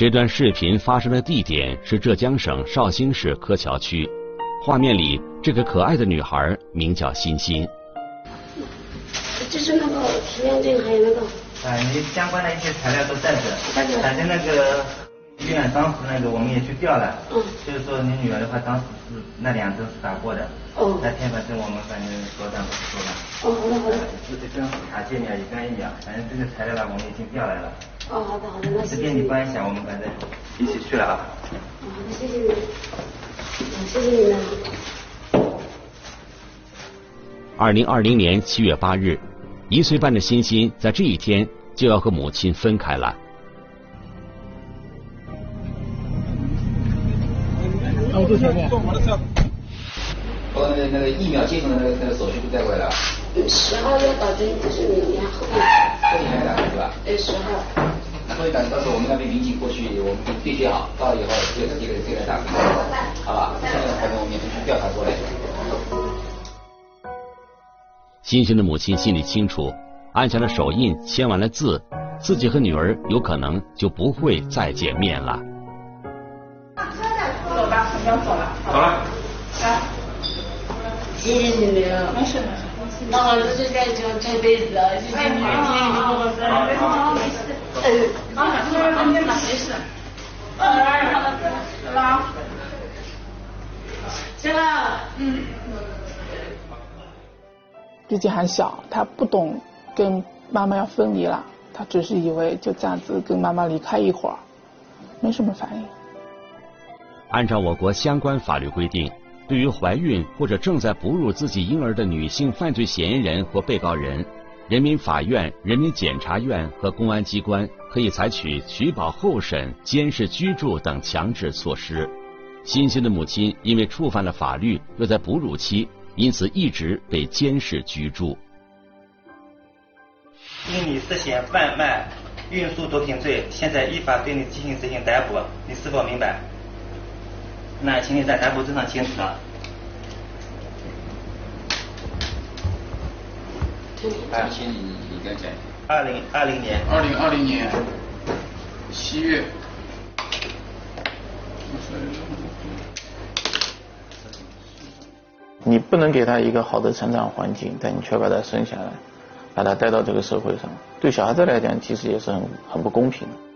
这段视频发生的地点是浙江省绍兴市柯桥区，画面里这个可爱的女孩名叫欣欣。就是那个体验证还有那个。啊，你相关的一些材料都在这。反正那个医院当时那个我们也去调了。嗯。就是说你女儿的话，当时是那两针是打过的。哦。那天反正我们反正所长都说了。哦，好的好的。这个针卡介苗一干一样，反正这个材料呢我们已经调来了。哦，好的好的，那谢谢。这边你关一下，我们反正一起去了啊。好的，谢谢你。谢谢你们。二零二零年七月八日，一岁半的欣欣在这一天就要和母亲分开了。我那个那个疫苗接种的那个那个手续都带过来了。十号要打针，就是明年后面。后面来打是吧？对，十号。所以等到时候我们那边民警过去，我们就对接好，到了以后这个这个这个打，好吧？现在还我们去调查过来。欣欣的母亲心里清楚，按下了手印，签完了字，自己和女儿有可能就不会再见面了。走吧，我们要走了。走了。来。谢谢你们。没事没事。那我就是在就这辈子，谢谢你们，谢谢你们。好，没事。嗯，好，没事。行了，嗯。毕竟还小，他不懂跟妈妈要分离了，他只是以为就这样子跟妈妈离开一会儿，没什么反应。按照我国相关法律规定。对于怀孕或者正在哺乳自己婴儿的女性犯罪嫌疑人或被告人，人民法院、人民检察院和公安机关可以采取取保候审、监视居住等强制措施。欣欣的母亲因为触犯了法律，又在哺乳期，因此一直被监视居住。因你涉嫌贩卖、运输毒品罪，现在依法对你进行执行逮捕，你是否明白？那请你在逮捕证上签字。哎，请你你讲讲。二零二零年。二零二零年七月。你不能给他一个好的成长环境，但你却把他生下来，把他带到这个社会上，对小孩子来讲，其实也是很很不公平的。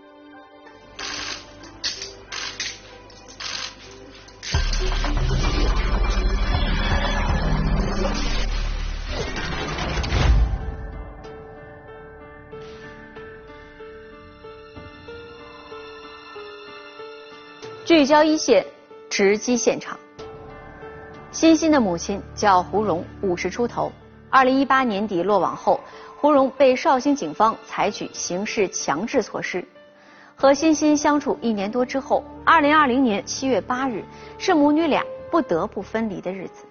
聚焦一线，直击现场。欣欣的母亲叫胡蓉，五十出头。二零一八年底落网后，胡蓉被绍兴警方采取刑事强制措施。和欣欣相处一年多之后，二零二零年七月八日是母女俩不得不分离的日子。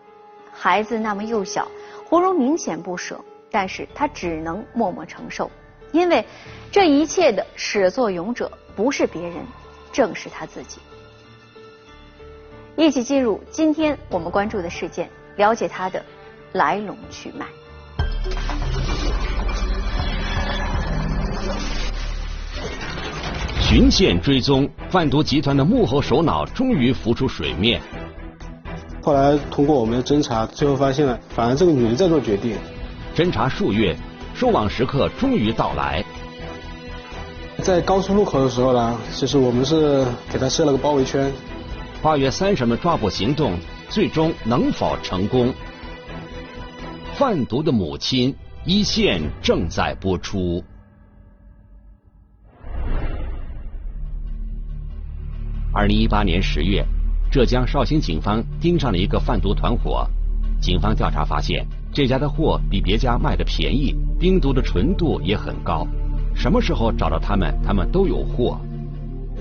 孩子那么幼小，胡蓉明显不舍，但是她只能默默承受，因为这一切的始作俑者不是别人，正是她自己。一起进入今天我们关注的事件，了解它的来龙去脉。循线追踪贩毒集团的幕后首脑终于浮出水面。后来通过我们的侦查，最后发现了，反而这个女人在做决定。侦查数月，收网时刻终于到来。在高速路口的时候呢，其实我们是给他设了个包围圈。八月三什么抓捕行动最终能否成功？贩毒的母亲一线正在播出。二零一八年十月，浙江绍兴警方盯上了一个贩毒团伙。警方调查发现，这家的货比别家卖的便宜，冰毒的纯度也很高。什么时候找到他们，他们都有货。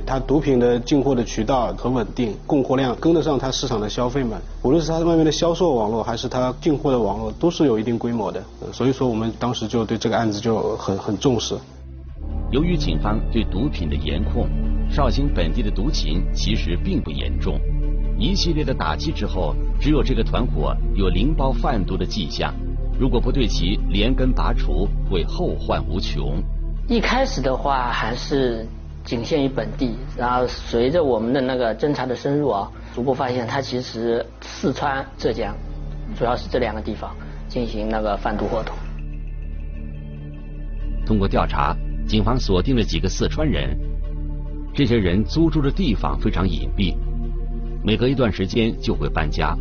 它毒品的进货的渠道很稳定，供货量跟得上它市场的消费嘛。无论是它外面的销售网络，还是它进货的网络，都是有一定规模的。所以说，我们当时就对这个案子就很很重视。由于警方对毒品的严控，绍兴本地的毒情其实并不严重。一系列的打击之后，只有这个团伙有零包贩毒的迹象。如果不对其连根拔除，会后患无穷。一开始的话，还是。仅限于本地，然后随着我们的那个侦查的深入啊，逐步发现他其实四川、浙江，主要是这两个地方进行那个贩毒活动。通过调查，警方锁定了几个四川人，这些人租住的地方非常隐蔽，每隔一段时间就会搬家。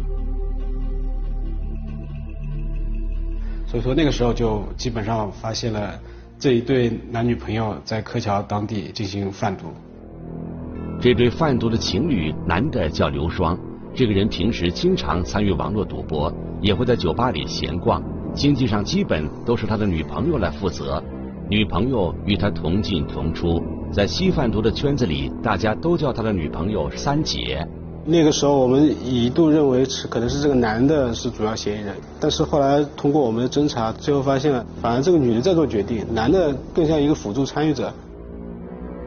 所以说那个时候就基本上发现了这一对男女朋友在柯桥当地进行贩毒。这对贩毒的情侣，男的叫刘双，这个人平时经常参与网络赌博，也会在酒吧里闲逛，经济上基本都是他的女朋友来负责。女朋友与他同进同出，在吸贩毒的圈子里，大家都叫他的女朋友三姐。那个时候我们一度认为是可能是这个男的是主要嫌疑人，但是后来通过我们的侦查，最后发现了，反而这个女的在做决定，男的更像一个辅助参与者。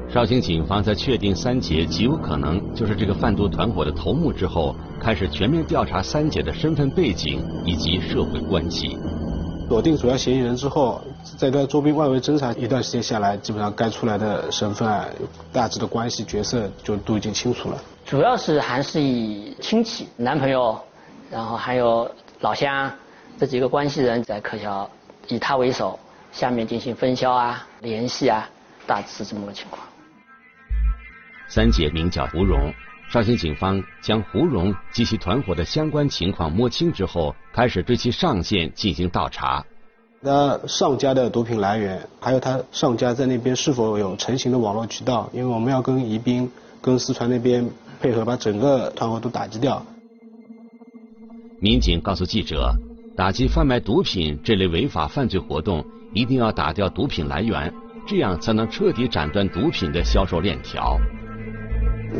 绍兴警方在确定三姐极有可能就是这个贩毒团伙的头目之后，开始全面调查三姐的身份背景以及社会关系。锁定主要嫌疑人之后，在他周边外围侦查一段时间下来，基本上该出来的身份啊、大致的关系角色就都已经清楚了。主要是还是以亲戚、男朋友，然后还有老乡这几个关系人在柯桥，以他为首，下面进行分销啊、联系啊，大致是这么个情况。三姐名叫胡蓉，绍兴警方将胡蓉及其团伙的相关情况摸清之后，开始对其上线进行倒查。他上家的毒品来源，还有他上家在那边是否有成型的网络渠道，因为我们要跟宜宾、跟四川那边。配合把整个团伙都打击掉。民警告诉记者，打击贩卖毒品这类违法犯罪活动，一定要打掉毒品来源，这样才能彻底斩断毒品的销售链条。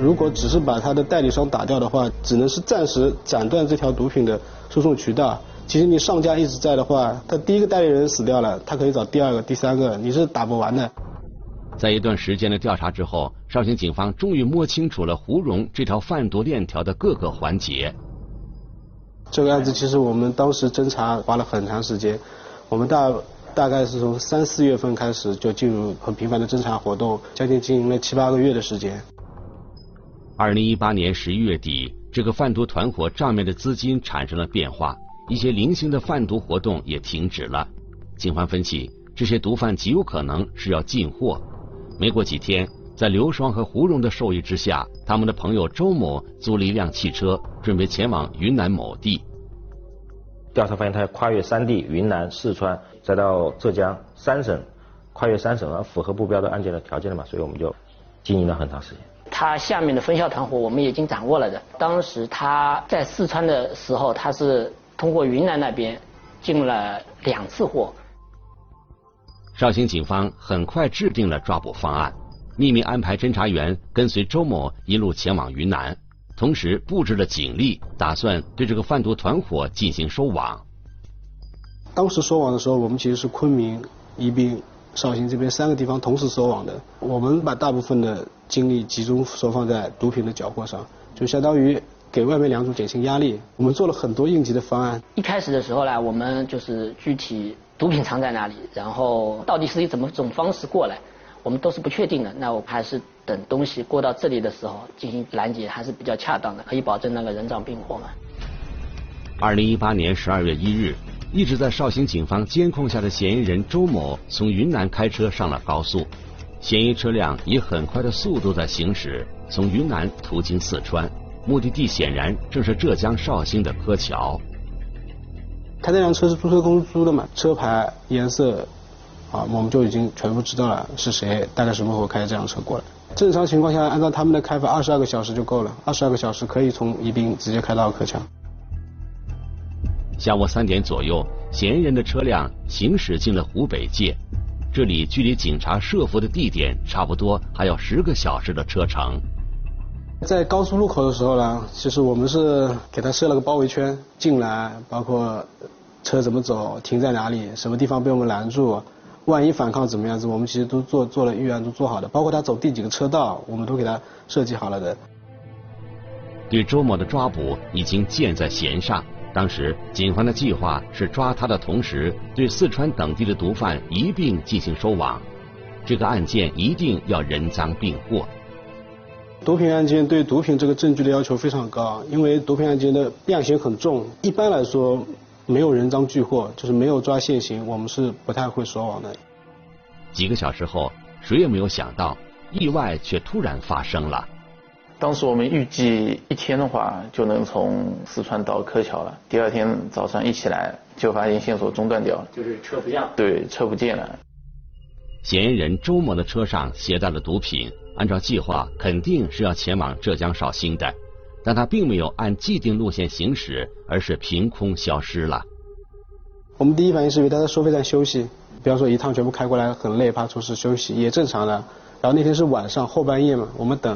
如果只是把他的代理商打掉的话，只能是暂时斩断这条毒品的输送渠道。其实你上家一直在的话，他第一个代理人死掉了，他可以找第二个、第三个，你是打不完的。在一段时间的调查之后，绍兴警方终于摸清楚了胡蓉这条贩毒链条的各个环节。这个案子其实我们当时侦查花了很长时间，我们大大概是从三四月份开始就进入很频繁的侦查活动，将近经营了七八个月的时间。二零一八年十一月底，这个贩毒团伙账面的资金产生了变化，一些零星的贩毒活动也停止了。警方分析，这些毒贩极有可能是要进货。没过几天，在刘双和胡蓉的授意之下，他们的朋友周某租了一辆汽车，准备前往云南某地。调查发现，他要跨越三地：云南、四川，再到浙江三省，跨越三省，而符合目标的案件的条件了嘛？所以我们就经营了很长时间。他下面的分销团伙，我们已经掌握了的。当时他在四川的时候，他是通过云南那边进了两次货。绍兴警方很快制定了抓捕方案，秘密安排侦查员跟随周某一路前往云南，同时布置了警力，打算对这个贩毒团伙进行收网。当时收网的时候，我们其实是昆明、宜宾、绍兴这边三个地方同时收网的。我们把大部分的精力集中收放在毒品的缴获上，就相当于给外面两组减轻压力。我们做了很多应急的方案。一开始的时候呢，我们就是具体。毒品藏在哪里？然后到底是以怎么种方式过来？我们都是不确定的。那我还是等东西过到这里的时候进行拦截，还是比较恰当的，可以保证那个人赃并获嘛。二零一八年十二月一日，一直在绍兴警方监控下的嫌疑人周某从云南开车上了高速，嫌疑车辆以很快的速度在行驶，从云南途经四川，目的地显然正是浙江绍兴的柯桥。他那辆车是租车公司租的嘛？车牌、颜色，啊，我们就已经全部知道了是谁，大概什么时候开这辆车过来。正常情况下，按照他们的开法，二十二个小时就够了，二十二个小时可以从宜宾直接开到柯桥。下午三点左右，嫌疑人的车辆行驶进了湖北界，这里距离警察设伏的地点差不多还要十个小时的车程。在高速路口的时候呢，其实我们是给他设了个包围圈，进来包括车怎么走、停在哪里、什么地方被我们拦住，万一反抗怎么样子，我们其实都做做了预案，都做好的。包括他走第几个车道，我们都给他设计好了的。对周某的抓捕已经箭在弦上。当时警方的计划是抓他的同时，对四川等地的毒贩一并进行收网。这个案件一定要人赃并获。毒品案件对毒品这个证据的要求非常高，因为毒品案件的量刑很重。一般来说，没有人赃俱获，就是没有抓现行，我们是不太会收网的。几个小时后，谁也没有想到，意外却突然发生了。当时我们预计一天的话就能从四川到柯桥了。第二天早上一起来就发现线索中断掉了，就是车不见了。对，车不见了。嫌疑人周某的车上携带了毒品，按照计划肯定是要前往浙江绍兴的，但他并没有按既定路线行驶，而是凭空消失了。我们第一反应是以为他在收费站休息，比方说一趟全部开过来很累，怕出事休息也正常的。然后那天是晚上后半夜嘛，我们等。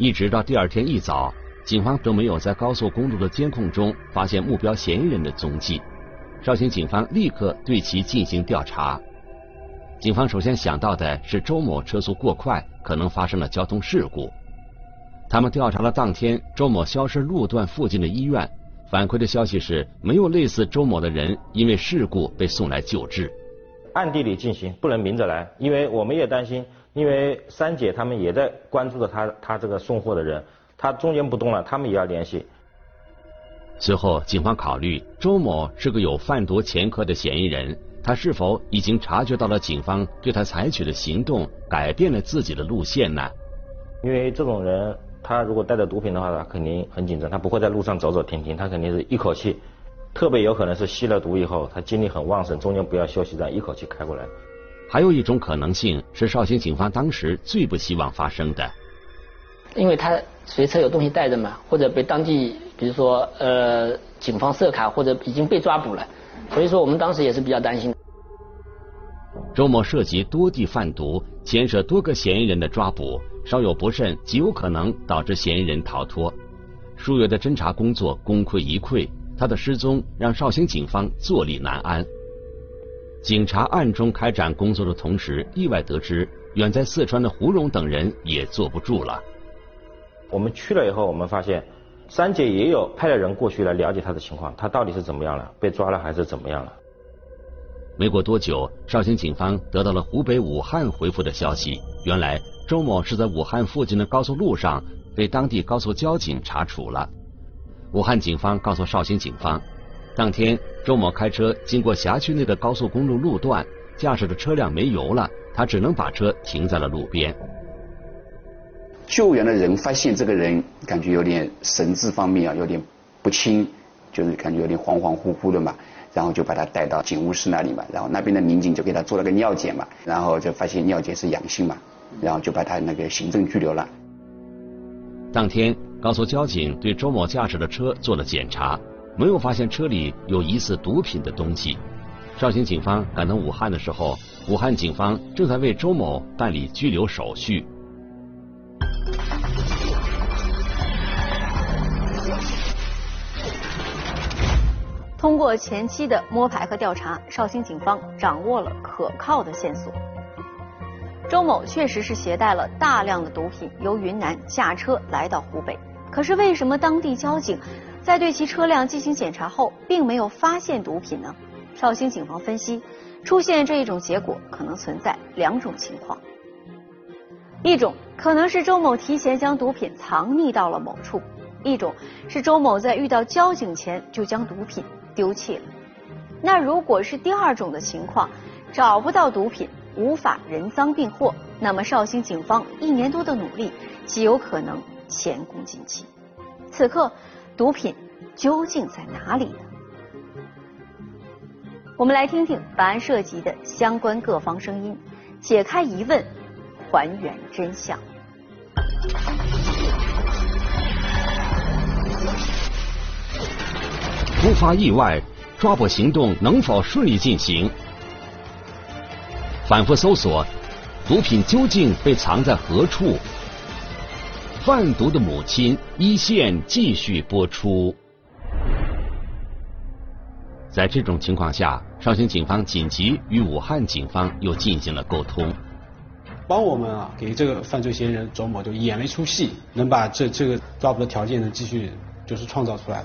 一直到第二天一早，警方都没有在高速公路的监控中发现目标嫌疑人的踪迹。绍兴警方立刻对其进行调查。警方首先想到的是周某车速过快，可能发生了交通事故。他们调查了当天周某消失路段附近的医院，反馈的消息是没有类似周某的人因为事故被送来救治。暗地里进行，不能明着来，因为我们也担心。因为三姐他们也在关注着他，他这个送货的人，他中间不动了，他们也要联系。随后，警方考虑周某是个有贩毒前科的嫌疑人，他是否已经察觉到了警方对他采取的行动，改变了自己的路线呢？因为这种人，他如果带着毒品的话，他肯定很紧张，他不会在路上走走停停，他肯定是一口气，特别有可能是吸了毒以后，他精力很旺盛，中间不要休息，这样一口气开过来。还有一种可能性是绍兴警方当时最不希望发生的，因为他随车有东西带着嘛，或者被当地比如说呃警方设卡或者已经被抓捕了，所以说我们当时也是比较担心。周某涉及多地贩毒，牵涉多个嫌疑人的抓捕，稍有不慎极有可能导致嫌疑人逃脱。数月的侦查工作功亏一篑，他的失踪让绍兴警方坐立难安。警察暗中开展工作的同时，意外得知远在四川的胡荣等人也坐不住了。我们去了以后，我们发现三姐也有派了人过去来了解他的情况，他到底是怎么样了？被抓了还是怎么样了？没过多久，绍兴警方得到了湖北武汉回复的消息，原来周某是在武汉附近的高速路上被当地高速交警查处了。武汉警方告诉绍兴警方。当天，周某开车经过辖区内的高速公路路段，驾驶的车辆没油了，他只能把车停在了路边。救援的人发现这个人感觉有点神志方面啊有点不清，就是感觉有点恍恍惚惚的嘛，然后就把他带到警务室那里嘛，然后那边的民警就给他做了个尿检嘛，然后就发现尿检是阳性嘛，然后就把他那个行政拘留了。当天，高速交警对周某驾驶的车做了检查。没有发现车里有疑似毒品的东西。绍兴警方赶到武汉的时候，武汉警方正在为周某办理拘留手续。通过前期的摸排和调查，绍兴警方掌握了可靠的线索。周某确实是携带了大量的毒品，由云南驾车来到湖北。可是为什么当地交警？在对其车辆进行检查后，并没有发现毒品呢？绍兴警方分析，出现这一种结果可能存在两种情况：一种可能是周某提前将毒品藏匿到了某处；一种是周某在遇到交警前就将毒品丢弃了。那如果是第二种的情况，找不到毒品，无法人赃并获，那么绍兴警方一年多的努力极有可能前功尽弃。此刻。毒品究竟在哪里呢？我们来听听本案涉及的相关各方声音，解开疑问，还原真相。突发意外，抓捕行动能否顺利进行？反复搜索，毒品究竟被藏在何处？贩毒的母亲一线继续播出。在这种情况下，绍兴警方紧急与武汉警方又进行了沟通，帮我们啊给这个犯罪嫌疑人周某就演了一出戏，能把这这个抓捕的条件呢继续就是创造出来。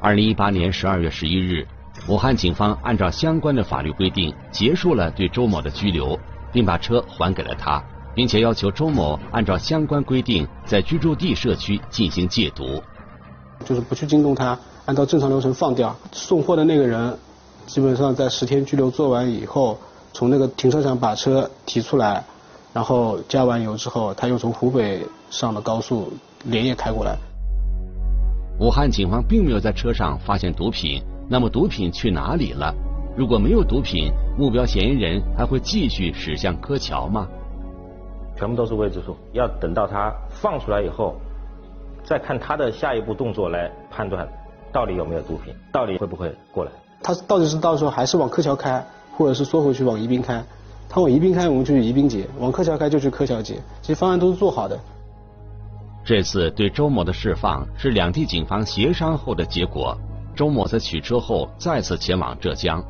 二零一八年十二月十一日，武汉警方按照相关的法律规定结束了对周某的拘留，并把车还给了他，并且要求周某按照相关规定在居住地社区进行戒毒，就是不去惊动他，按照正常流程放掉。送货的那个人基本上在十天拘留做完以后，从那个停车场把车提出来，然后加完油之后，他又从湖北上了高速，连夜开过来。武汉警方并没有在车上发现毒品。那么毒品去哪里了？如果没有毒品，目标嫌疑人还会继续驶向柯桥吗？全部都是未知数，要等到他放出来以后，再看他的下一步动作来判断到底有没有毒品，到底会不会过来。他到底是到时候还是往柯桥开，或者是缩回去往宜宾开？他往宜宾开，我们就去宜宾劫；往柯桥开就去柯桥劫。其实方案都是做好的。这次对周某的释放是两地警方协商后的结果。周某在取车后再次前往浙江，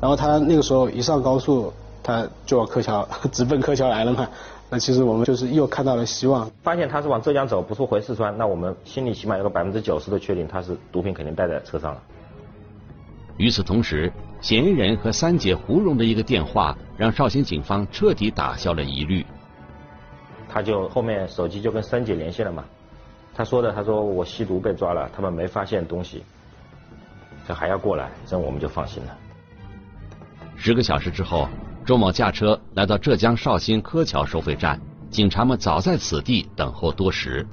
然后他那个时候一上高速，他就往柯桥直奔柯桥来了嘛。那其实我们就是又看到了希望，发现他是往浙江走，不是回四川，那我们心里起码有个百分之九十的确定，他是毒品肯定带在车上了。与此同时，嫌疑人和三姐胡蓉的一个电话，让绍兴警方彻底打消了疑虑。他就后面手机就跟三姐联系了嘛。他说的，他说我吸毒被抓了，他们没发现东西，他还要过来，这我们就放心了。十个小时之后，周某驾车来到浙江绍兴柯桥收费站，警察们早在此地等候多时。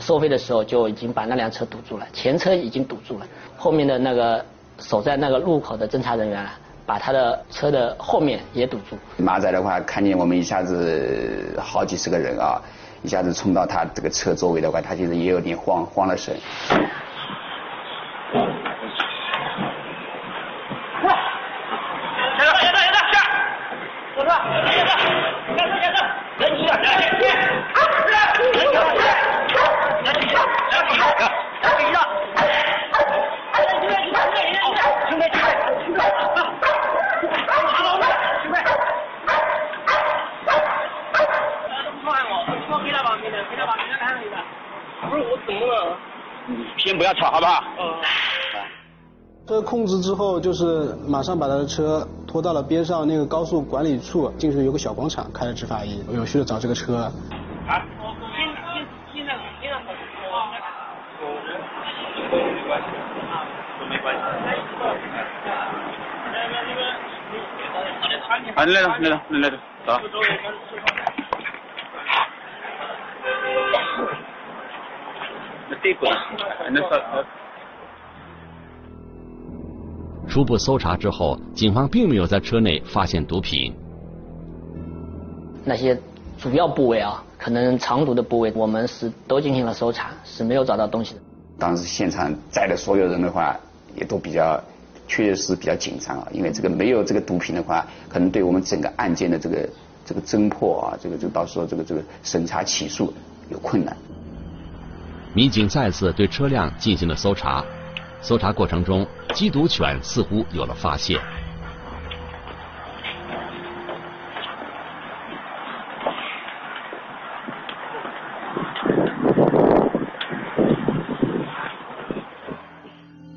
收费的时候就已经把那辆车堵住了，前车已经堵住了，后面的那个守在那个路口的侦查人员啊，把他的车的后面也堵住。马仔的话，看见我们一下子好几十个人啊。一下子冲到他这个车周围的话，他其实也有点慌慌了神。嗯。车控制之后，就是马上把他的车拖到了边上那个高速管理处，进去有个小广场，开了执法仪，有序的找这个车。啊。啊，来了，来了，来了，走。初步搜查之后，警方并没有在车内发现毒品。那些主要部位啊，可能藏毒的部位，我们是都进行了搜查，是没有找到东西的。当时现场在的所有人的话，也都比较，确实是比较紧张啊，因为这个没有这个毒品的话，可能对我们整个案件的这个这个侦破啊，这个就到时候这个这个审查起诉有困难。民警再次对车辆进行了搜查，搜查过程中，缉毒犬似乎有了发现。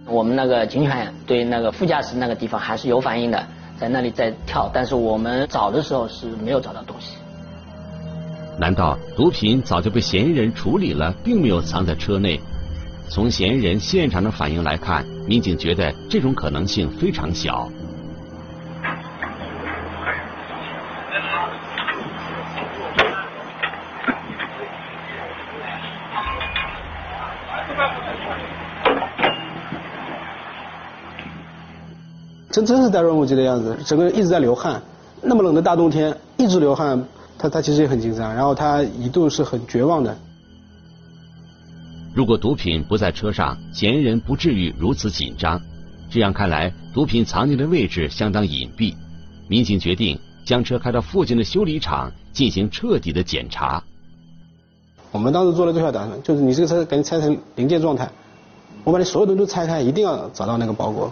我们那个警犬对那个副驾驶那个地方还是有反应的，在那里在跳，但是我们找的时候是没有找到东西。难道毒品早就被嫌疑人处理了，并没有藏在车内？从嫌疑人现场的反应来看，民警觉得这种可能性非常小。真真是在若木鸡的样子，整个人一直在流汗。那么冷的大冬天，一直流汗。他他其实也很紧张，然后他一度是很绝望的。如果毒品不在车上，嫌疑人不至于如此紧张。这样看来，毒品藏匿的位置相当隐蔽。民警决定将车开到附近的修理厂进行彻底的检查。我们当时做了最坏打算，就是你这个车赶紧拆成零件状态，我把你所有东西都拆开，一定要找到那个包裹。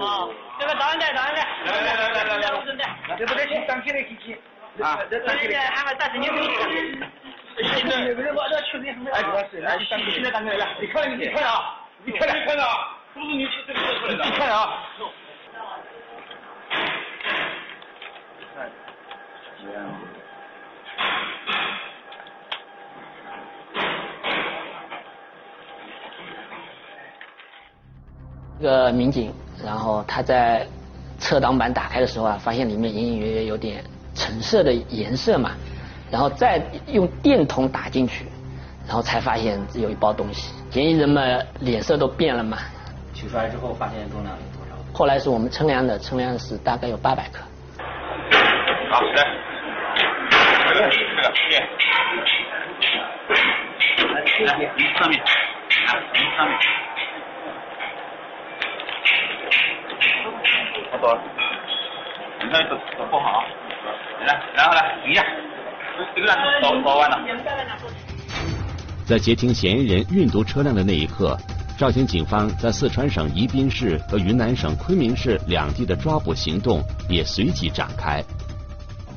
啊，这个导演带，导演带，来来来来来来，我正带，这不得行，站起来起起，啊，这站起来，俺们暂时你没有看，现在这个人我这确实什么？哎，是，来，现在站起来，来，你看，你看啊，你看，你看啊，不是你这个做出来的，你看啊。一个民警，然后他在侧挡板打开的时候啊，发现里面隐隐约约有点橙色的颜色嘛，然后再用电筒打进去，然后才发现有一包东西。嫌疑人们脸色都变了嘛。取出来之后发现重量有多少？后来是我们称量的，称量是大概有八百克。好，来，这个这个电，来上面，上面。差不多了，你看都都不好，来，然后来停一下，这个呢走走完了。在截停嫌疑人运毒车辆的那一刻，绍兴警方在四川省宜宾市和云南省昆明市两地的抓捕行动也随即展开。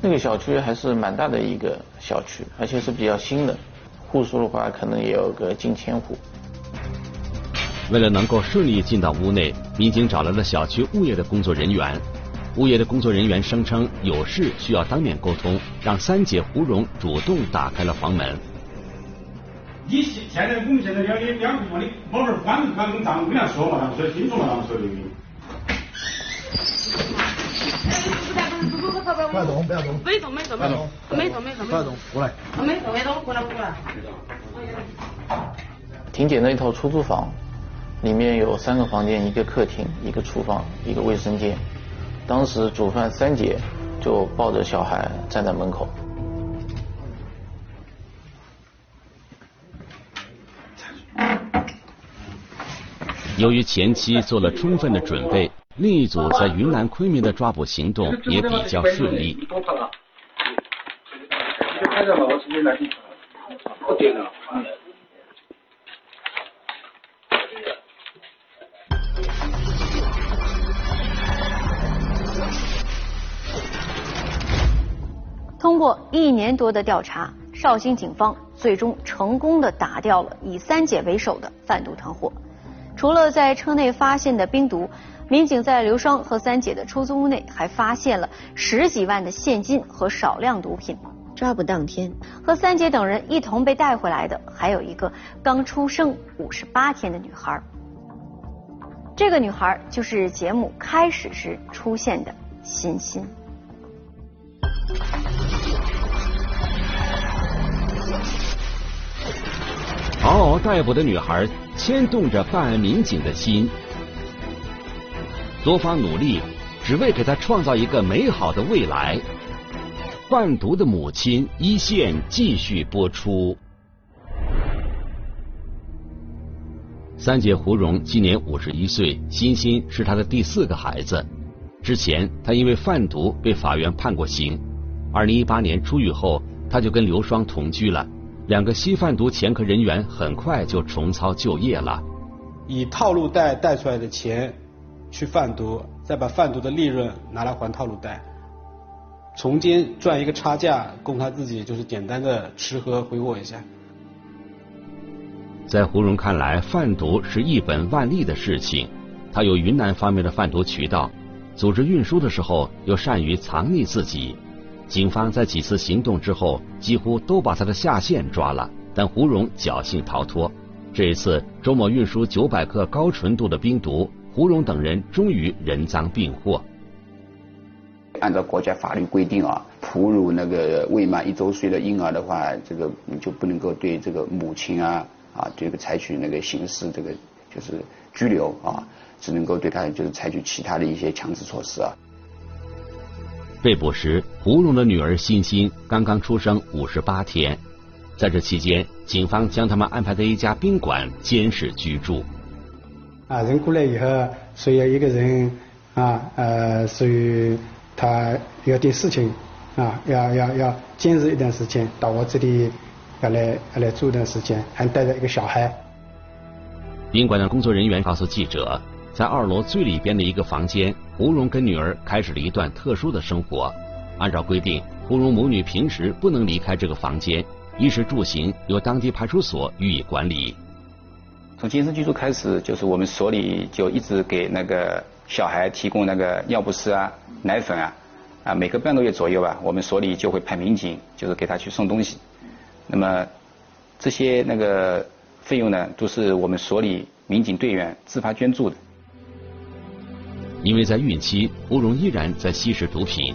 那个小区还是蛮大的一个小区，而且是比较新的，户数的话可能也有个近千户。为了能够顺利进到屋内，民警找来了小区物业的工作人员。物业的工作人员声称有事需要当面沟通，让三姐胡蓉主动打开了房门。你现现在我们现在两两两个地方的宝贝儿关门关门咱们跟他说嘛，他们说清楚嘛，他们说的。不要动，不要动。没动，没动，没动，没动，没动，不要动，过来。没动，没动，过来，过来。婷姐那一套出租房。里面有三个房间，一个客厅，一个厨房，一个卫生间。当时主犯三姐就抱着小孩站在门口。由于前期做了充分的准备，另一组在云南昆明的抓捕行动也比较顺利。你通过一年多的调查，绍兴警方最终成功的打掉了以三姐为首的贩毒团伙。除了在车内发现的冰毒，民警在刘双和三姐的出租屋内还发现了十几万的现金和少量毒品。抓捕当天，和三姐等人一同被带回来的还有一个刚出生五十八天的女孩。这个女孩就是节目开始时出现的欣欣。逮捕的女孩牵动着办案民警的心，多方努力只为给她创造一个美好的未来。贩毒的母亲一线继续播出。三姐胡蓉今年五十一岁，欣欣是她的第四个孩子。之前她因为贩毒被法院判过刑。二零一八年出狱后，她就跟刘双同居了。两个吸贩毒前科人员很快就重操旧业了，以套路贷贷出来的钱去贩毒，再把贩毒的利润拿来还套路贷，从间赚一个差价供他自己就是简单的吃喝挥霍一下。在胡蓉看来，贩毒是一本万利的事情，他有云南方面的贩毒渠道，组织运输的时候又善于藏匿自己。警方在几次行动之后，几乎都把他的下线抓了，但胡蓉侥幸逃脱。这一次，周某运输九百克高纯度的冰毒，胡蓉等人终于人赃并获。按照国家法律规定啊，哺乳那个未满一周岁的婴儿的话，这个你就不能够对这个母亲啊啊这个采取那个刑事这个就是拘留啊，只能够对他就是采取其他的一些强制措施啊。被捕时，胡蓉的女儿欣欣刚刚出生五十八天。在这期间，警方将他们安排在一家宾馆监视居住。啊，人过来以后，说要一个人啊，呃，所以他有点事情啊，要要要坚持一段时间，到我这里要来要来住一段时间，还带着一个小孩。宾馆的工作人员告诉记者。在二楼最里边的一个房间，胡蓉跟女儿开始了一段特殊的生活。按照规定，胡蓉母女平时不能离开这个房间，衣食住行由当地派出所予以管理。从监视居住开始，就是我们所里就一直给那个小孩提供那个尿不湿啊、奶粉啊，啊，每隔半个月左右吧，我们所里就会派民警，就是给他去送东西。那么这些那个费用呢，都是我们所里民警队员自发捐助的。因为在孕期，胡荣依然在吸食毒品。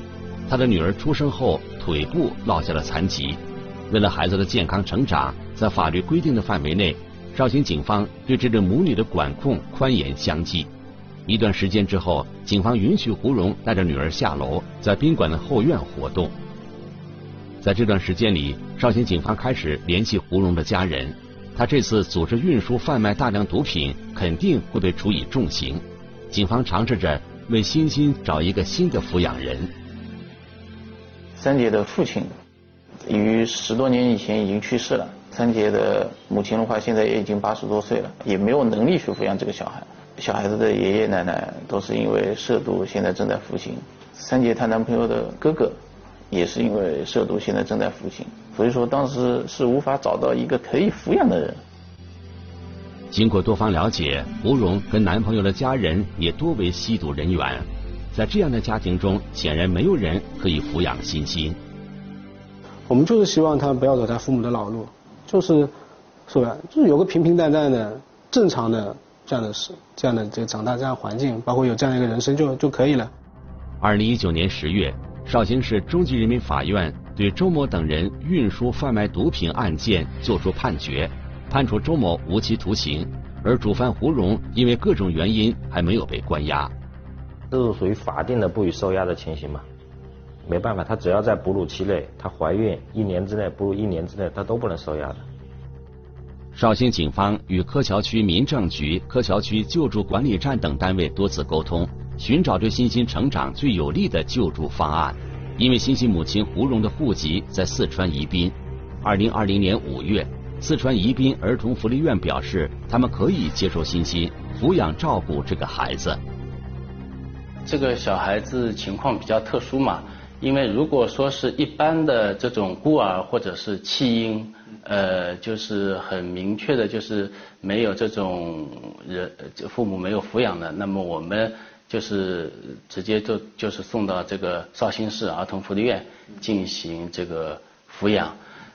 他的女儿出生后腿部落下了残疾，为了孩子的健康成长，在法律规定的范围内，绍兴警方对这对母女的管控宽严相济。一段时间之后，警方允许胡蓉带着女儿下楼，在宾馆的后院活动。在这段时间里，绍兴警方开始联系胡蓉的家人。他这次组织运输贩卖大量毒品，肯定会被处以重刑。警方尝试着为欣欣找一个新的抚养人。三姐的父亲于十多年以前已经去世了。三姐的母亲的话，现在也已经八十多岁了，也没有能力去抚养这个小孩。小孩子的爷爷奶奶都是因为涉毒，现在正在服刑。三姐她男朋友的哥哥也是因为涉毒，现在正在服刑。所以说，当时是无法找到一个可以抚养的人。经过多方了解，吴荣跟男朋友的家人也多为吸毒人员。在这样的家庭中，显然没有人可以抚养欣欣。我们就是希望他不要走他父母的老路，就是是吧？就是有个平平淡淡的、正常的这样的事，这样的这个长大这样环境，包括有这样一个人生就就可以了。二零一九年十月，绍兴市中级人民法院对周某等人运输贩卖毒品案件作出判决，判处周某无期徒刑，而主犯胡蓉因为各种原因还没有被关押。这是属于法定的不予收押的情形嘛？没办法，他只要在哺乳期内，她怀孕一年之内，哺乳一年之内，她都不能收押的。绍兴警方与柯桥区民政局、柯桥区救助管理站等单位多次沟通，寻找对欣欣成长最有利的救助方案。因为欣欣母亲胡蓉的户籍在四川宜宾，二零二零年五月，四川宜宾儿童福利院表示，他们可以接受欣欣抚养照顾这个孩子。这个小孩子情况比较特殊嘛，因为如果说是一般的这种孤儿或者是弃婴，呃，就是很明确的，就是没有这种人父母没有抚养的，那么我们就是直接就就是送到这个绍兴市儿童福利院进行这个抚养，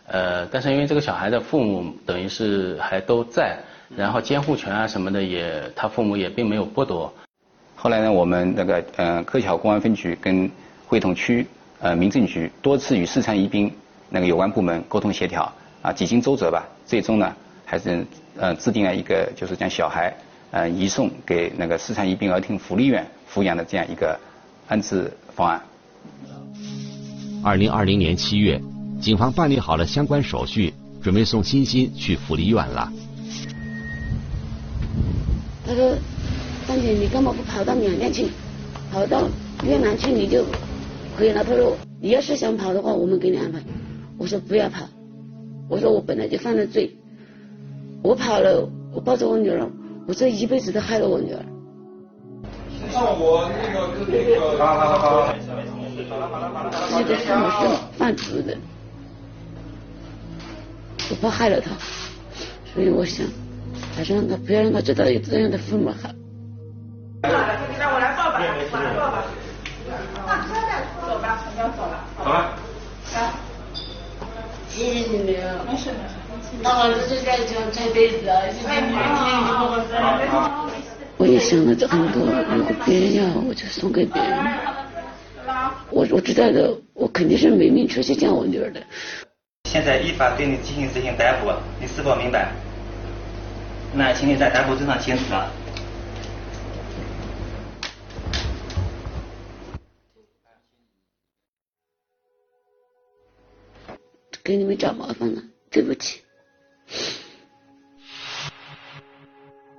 呃，但是因为这个小孩的父母等于是还都在，然后监护权啊什么的也他父母也并没有剥夺。后来呢，我们那个呃柯桥公安分局跟会同区呃民政局多次与四川宜宾那个有关部门沟通协调啊，几经周折吧，最终呢还是呃制定了一个就是将小孩呃移送给那个四川宜宾儿童福利院抚养的这样一个安置方案。二零二零年七月，警方办理好了相关手续，准备送欣欣去福利院了。他说。三姐，你干嘛不跑到缅甸去？跑到越南去你就可以了。他说，你要是想跑的话，我们给你安排。我说不要跑。我说我本来就犯了罪，我跑了，我抱着我女儿，我这一辈子都害了我女儿。那我那个那个。好好好好。自己的父母是贩毒的，我怕害了他，所以我想，还是让他不要让他知道有这样的父母好。让我来抱吧，我来抱吧。上车再说。走吧，我要走了。走了。来。谢谢你们。没事没事。那我这辈子啊，谢谢你们。我也想了很多，如果别人要，我就送给别人。我我知道的，我肯定是没命出去见我女儿的。现在依法对你进行执行逮捕，你是否明白？那请你在逮捕证上签字。给你们找麻烦了，对不起。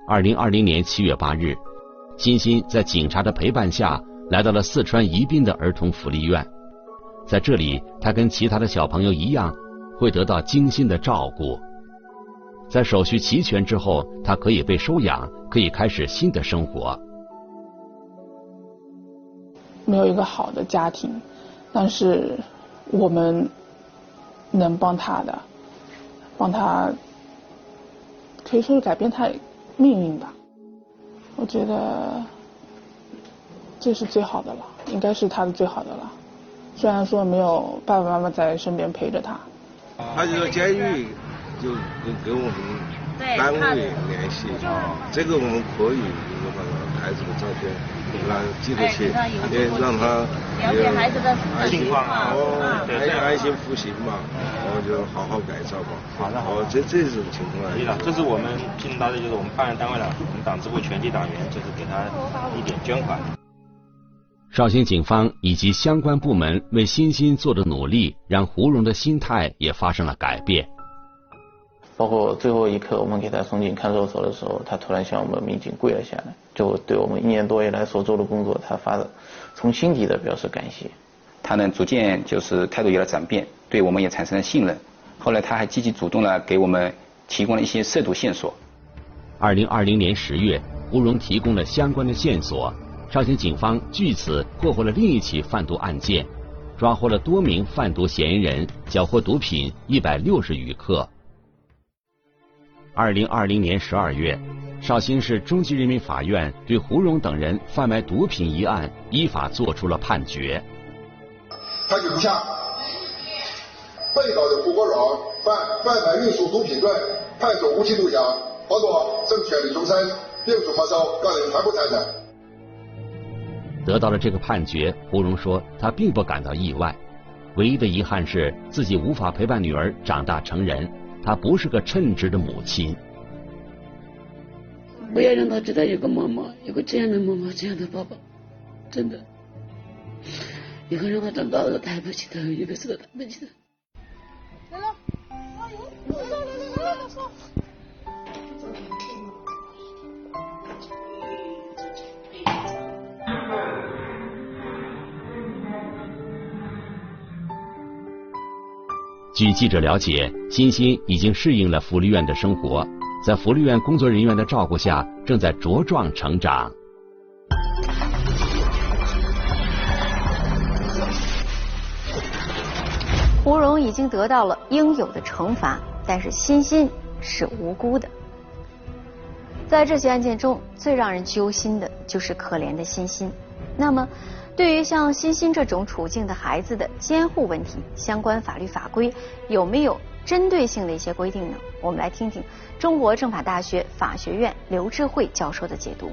二零二零年七月八日，欣欣在警察的陪伴下来到了四川宜宾的儿童福利院，在这里，他跟其他的小朋友一样，会得到精心的照顾。在手续齐全之后，他可以被收养，可以开始新的生活。没有一个好的家庭，但是我们能帮他的，帮他可以说是改变他命运吧。我觉得这是最好的了，应该是他的最好的了。虽然说没有爸爸妈妈在身边陪着他。他就说监狱就跟跟我们单位联系，这个我们可以把他孩子的照片给他寄过去，也让他了解孩子的情况，哦，安安心服刑嘛，然后就好好改造吧。好的，好。这这种情况。可以了，这是我们聘到的就是我们办案单位了，我们党支部全体党员就是给他一点捐款。绍兴警方以及相关部门为欣欣做的努力，让胡荣的心态也发生了改变。包括最后一刻，我们给他送进看守所的时候，他突然向我们民警跪了下来，就对我们一年多以来所做的工作，他发的从心底的表示感谢。他呢，逐渐就是态度有了转变，对我们也产生了信任。后来他还积极主动的给我们提供了一些涉毒线索。二零二零年十月，胡荣提供了相关的线索。绍兴警方据此破获了另一起贩毒案件，抓获了多名贩毒嫌疑人，缴获毒品一百六十余克。二零二零年十二月，绍兴市中级人民法院对胡荣等人贩卖毒品一案依法作出了判决。判决如下：被告人胡国荣犯贩卖运输毒品罪，判处无期徒刑，获多正全力终身，并处没收个人全部财产。得到了这个判决，胡蓉说她并不感到意外，唯一的遗憾是自己无法陪伴女儿长大成人，她不是个称职的母亲。不要让他知道有个妈妈，有个这样的妈妈，这样的爸爸，真的，以后让他长大了抬不起头，一辈子都抬不起头。来了，来了，来了，来了，据记者了解，欣欣已经适应了福利院的生活，在福利院工作人员的照顾下，正在茁壮成长。胡蓉已经得到了应有的惩罚，但是欣欣是无辜的。在这起案件中，最让人揪心的就是可怜的欣欣。那么。对于像欣欣这种处境的孩子的监护问题，相关法律法规有没有针对性的一些规定呢？我们来听听中国政法大学法学院刘智慧教授的解读。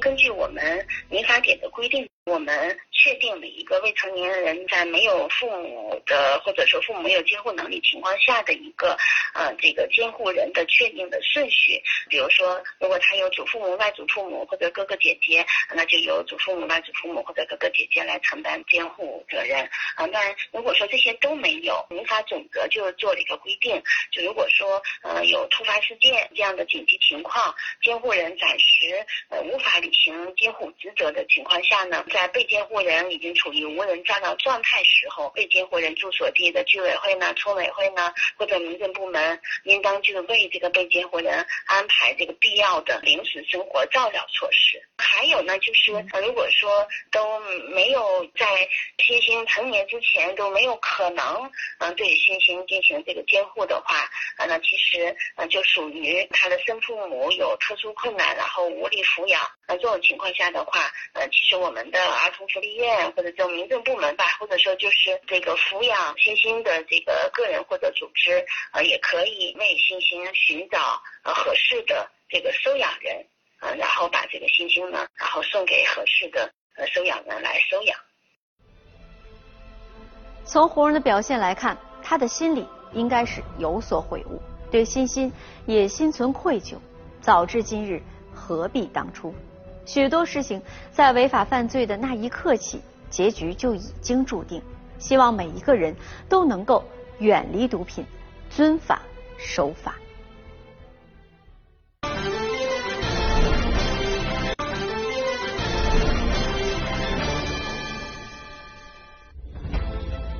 根据我们民法典的规定。我们确定了一个未成年人在没有父母的或者说父母没有监护能力情况下的一个呃这个监护人的确定的顺序。比如说，如果他有祖父母、外祖父母或者哥哥姐姐，那就由祖父母、外祖父母或者哥哥姐姐来承担监护责任。啊，那如果说这些都没有，民法总则就做了一个规定，就如果说呃有突发事件这样的紧急情况，监护人暂时呃无法履行监护职责的情况下呢。在被监护人人已经处于无人照料状态时候，被监护人住所地的居委会呢、村委会呢或者民政部门，应当就是为这个被监护人安排这个必要的临时生活照料措施。还有呢，就是如果说都没有在欣欣成年之前都没有可能嗯对欣欣进行这个监护的话，那其实呃就属于他的生父母有特殊困难，然后无力抚养。那这种情况下的话，呃其实我们的儿童福利院或者这种民政部门吧，或者说就是这个抚养欣欣的这个个人或者组织，呃，也可以为欣欣寻找呃合适的这个收养人，呃，然后把这个欣欣呢，然后送给合适的呃收养人来收养。从胡人的表现来看，他的心里应该是有所悔悟，对欣欣也心存愧疚。早知今日，何必当初？许多事情在违法犯罪的那一刻起，结局就已经注定。希望每一个人都能够远离毒品，遵法守法。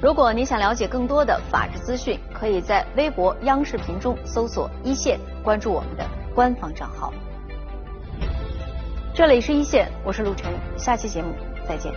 如果你想了解更多的法治资讯，可以在微博、央视频中搜索“一线”，关注我们的官方账号。这里是一线，我是陆晨，下期节目再见。